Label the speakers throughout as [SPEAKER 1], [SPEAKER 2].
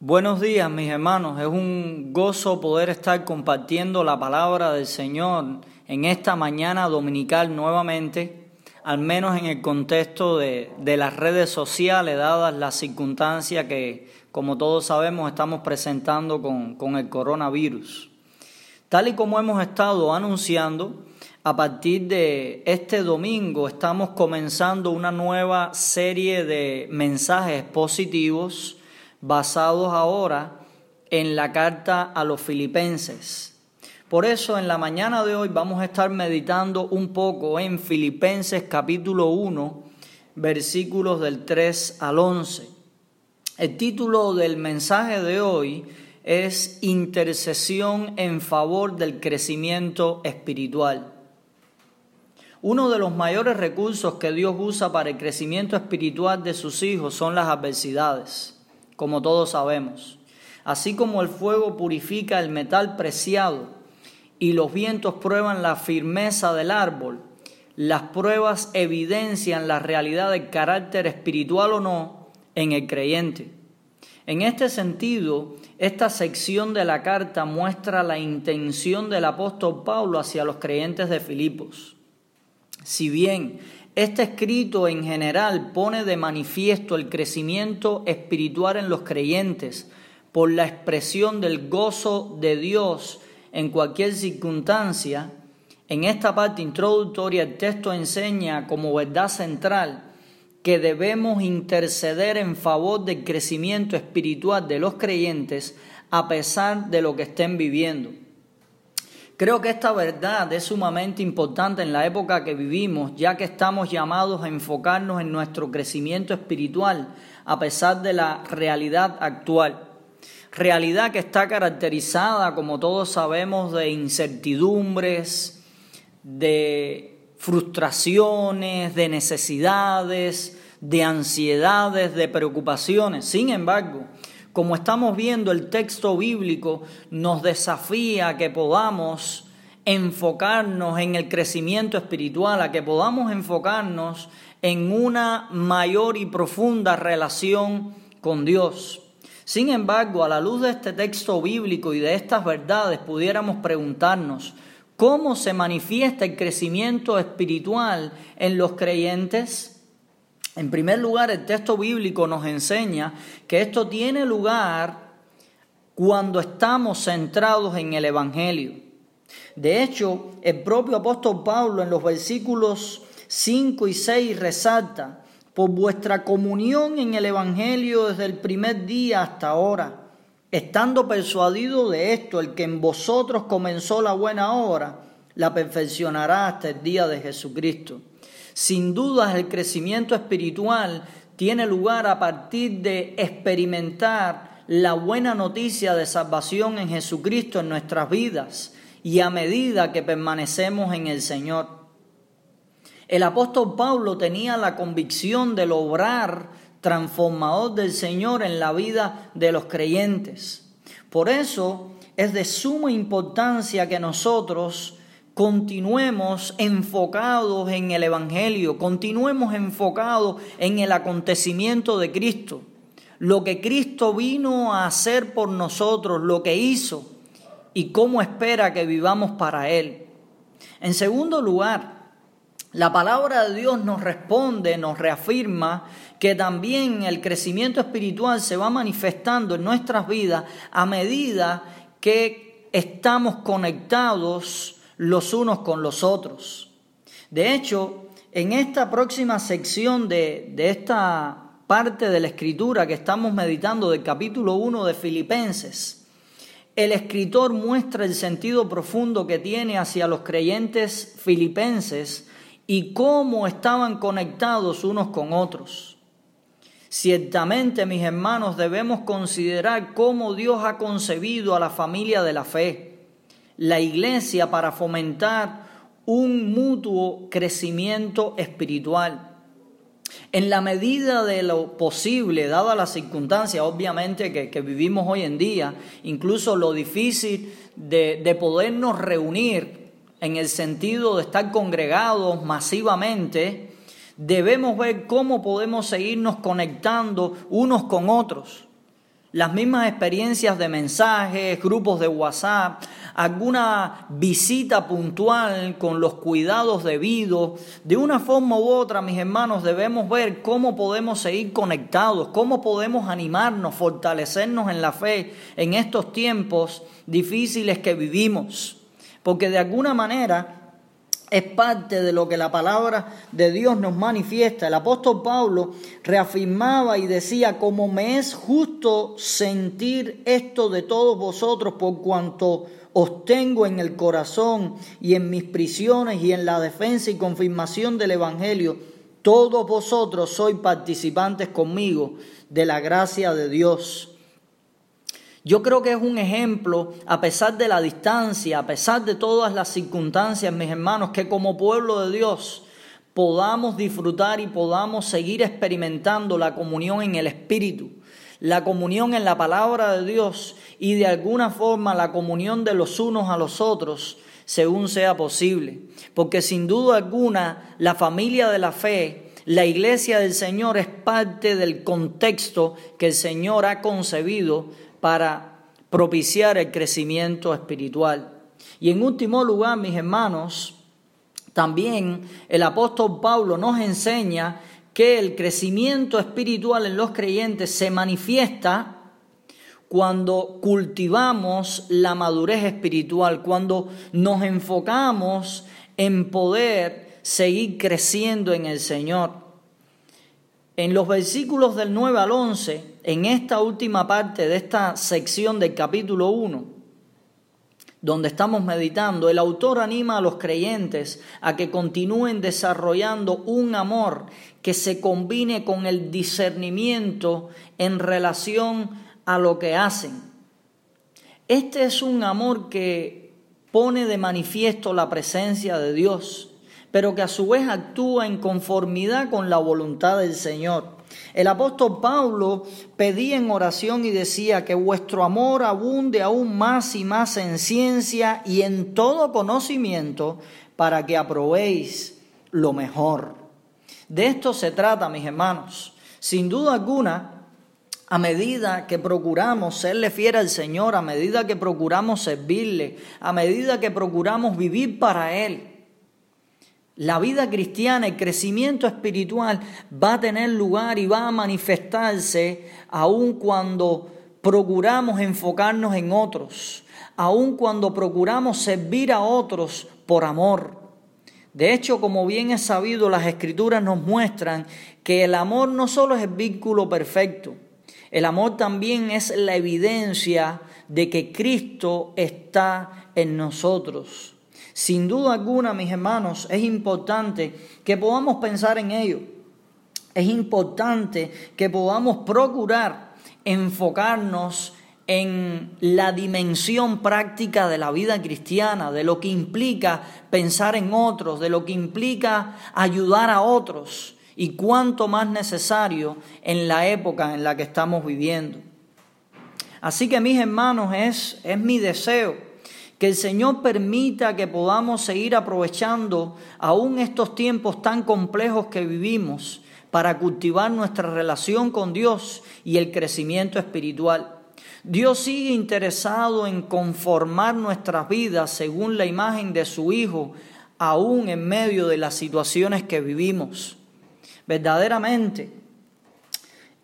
[SPEAKER 1] Buenos días mis hermanos, es un gozo poder estar compartiendo la palabra del Señor en esta mañana dominical nuevamente, al menos en el contexto de, las redes sociales, dadas las circunstancias que, como todos sabemos, estamos presentando con, con el coronavirus. Tal y como hemos estado anunciando, a partir de este domingo estamos comenzando una nueva serie de mensajes positivos basados ahora en la carta a los filipenses. Por eso en la mañana de hoy vamos a estar meditando un poco en Filipenses capítulo 1, versículos del 3 al 11. El título del mensaje de hoy es Intercesión en favor del crecimiento espiritual. Uno de los mayores recursos que Dios usa para el crecimiento espiritual de sus hijos son las adversidades como todos sabemos. Así como el fuego purifica el metal preciado y los vientos prueban la firmeza del árbol, las pruebas evidencian la realidad del carácter espiritual o no en el creyente. En este sentido, esta sección de la carta muestra la intención del apóstol Pablo hacia los creyentes de Filipos. Si bien este escrito en general pone de manifiesto el crecimiento espiritual en los creyentes por la expresión del gozo de Dios en cualquier circunstancia. En esta parte introductoria el texto enseña como verdad central que debemos interceder en favor del crecimiento espiritual de los creyentes a pesar de lo que estén viviendo. Creo que esta verdad es sumamente importante en la época que vivimos, ya que estamos llamados a enfocarnos en nuestro crecimiento espiritual a pesar de la realidad actual. Realidad que está caracterizada, como todos sabemos, de incertidumbres, de frustraciones, de necesidades, de ansiedades, de preocupaciones. Sin embargo, como estamos viendo, el texto bíblico nos desafía a que podamos enfocarnos en el crecimiento espiritual, a que podamos enfocarnos en una mayor y profunda relación con Dios. Sin embargo, a la luz de este texto bíblico y de estas verdades, pudiéramos preguntarnos, ¿cómo se manifiesta el crecimiento espiritual en los creyentes? En primer lugar, el texto bíblico nos enseña que esto tiene lugar cuando estamos centrados en el Evangelio. De hecho, el propio apóstol Pablo en los versículos 5 y 6 resalta, por vuestra comunión en el Evangelio desde el primer día hasta ahora, estando persuadido de esto, el que en vosotros comenzó la buena obra, la perfeccionará hasta el día de Jesucristo. Sin duda el crecimiento espiritual tiene lugar a partir de experimentar la buena noticia de salvación en Jesucristo en nuestras vidas y a medida que permanecemos en el Señor. El apóstol Pablo tenía la convicción del obrar transformador del Señor en la vida de los creyentes. Por eso es de suma importancia que nosotros continuemos enfocados en el Evangelio, continuemos enfocados en el acontecimiento de Cristo, lo que Cristo vino a hacer por nosotros, lo que hizo y cómo espera que vivamos para Él. En segundo lugar, la palabra de Dios nos responde, nos reafirma que también el crecimiento espiritual se va manifestando en nuestras vidas a medida que estamos conectados los unos con los otros. De hecho, en esta próxima sección de, de esta parte de la escritura que estamos meditando del capítulo 1 de Filipenses, el escritor muestra el sentido profundo que tiene hacia los creyentes filipenses y cómo estaban conectados unos con otros. Ciertamente, mis hermanos, debemos considerar cómo Dios ha concebido a la familia de la fe la iglesia para fomentar un mutuo crecimiento espiritual. En la medida de lo posible, dada la circunstancia obviamente que, vivimos hoy en día, incluso lo difícil de, de podernos reunir en el sentido de estar congregados masivamente, debemos ver cómo podemos seguirnos conectando unos con otros las mismas experiencias de mensajes, grupos de WhatsApp, alguna visita puntual con los cuidados debidos. De una forma u otra, mis hermanos, debemos ver cómo podemos seguir conectados, cómo podemos animarnos, fortalecernos en la fe en estos tiempos difíciles que vivimos. Porque de alguna manera es parte de lo que la palabra de Dios nos manifiesta. El apóstol Pablo reafirmaba y decía, como me es justo sentir esto de todos vosotros por cuanto os tengo en el corazón y en mis prisiones y en la defensa y confirmación del Evangelio, todos vosotros sois participantes conmigo de la gracia de Dios. Yo creo que es un ejemplo, a pesar de la distancia, a pesar de todas las circunstancias, mis hermanos, que como pueblo de Dios podamos disfrutar y podamos seguir experimentando la comunión en el Espíritu, la comunión en la palabra de Dios y de alguna forma la comunión de los unos a los otros, según sea posible. Porque sin duda alguna la familia de la fe, la iglesia del Señor es parte del contexto que el Señor ha concebido para propiciar el crecimiento espiritual. Y en último lugar, mis hermanos, también el apóstol Pablo nos enseña que el crecimiento espiritual en los creyentes se manifiesta cuando cultivamos la madurez espiritual, cuando nos enfocamos en poder seguir creciendo en el Señor. En los versículos del 9 al 11, en esta última parte de esta sección del capítulo 1, donde estamos meditando, el autor anima a los creyentes a que continúen desarrollando un amor que se combine con el discernimiento en relación a lo que hacen. Este es un amor que pone de manifiesto la presencia de Dios pero que a su vez actúa en conformidad con la voluntad del Señor. El apóstol Pablo pedía en oración y decía que vuestro amor abunde aún más y más en ciencia y en todo conocimiento para que aprobéis lo mejor. De esto se trata, mis hermanos. Sin duda alguna, a medida que procuramos serle fiel al Señor, a medida que procuramos servirle, a medida que procuramos vivir para Él, la vida cristiana, el crecimiento espiritual va a tener lugar y va a manifestarse aun cuando procuramos enfocarnos en otros, aun cuando procuramos servir a otros por amor. De hecho, como bien es sabido, las escrituras nos muestran que el amor no solo es el vínculo perfecto, el amor también es la evidencia de que Cristo está en nosotros. Sin duda alguna, mis hermanos, es importante que podamos pensar en ello. Es importante que podamos procurar enfocarnos en la dimensión práctica de la vida cristiana, de lo que implica pensar en otros, de lo que implica ayudar a otros y cuánto más necesario en la época en la que estamos viviendo. Así que mis hermanos, es, es mi deseo que el Señor permita que podamos seguir aprovechando aún estos tiempos tan complejos que vivimos para cultivar nuestra relación con Dios y el crecimiento espiritual. Dios sigue interesado en conformar nuestras vidas según la imagen de su Hijo, aún en medio de las situaciones que vivimos. Verdaderamente,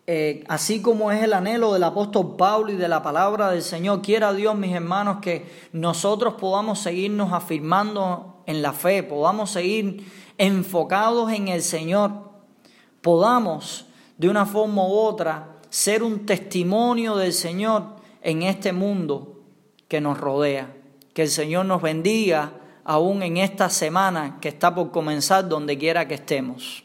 [SPEAKER 1] eh, así como es el anhelo del apóstol Pablo y de la palabra del Señor, quiera Dios, mis hermanos, que nosotros podamos seguirnos afirmando en la fe, podamos seguir enfocados en el Señor, podamos de una forma u otra ser un testimonio del Señor en este mundo que nos rodea. Que el Señor nos bendiga aún en esta semana que está por comenzar donde quiera que estemos.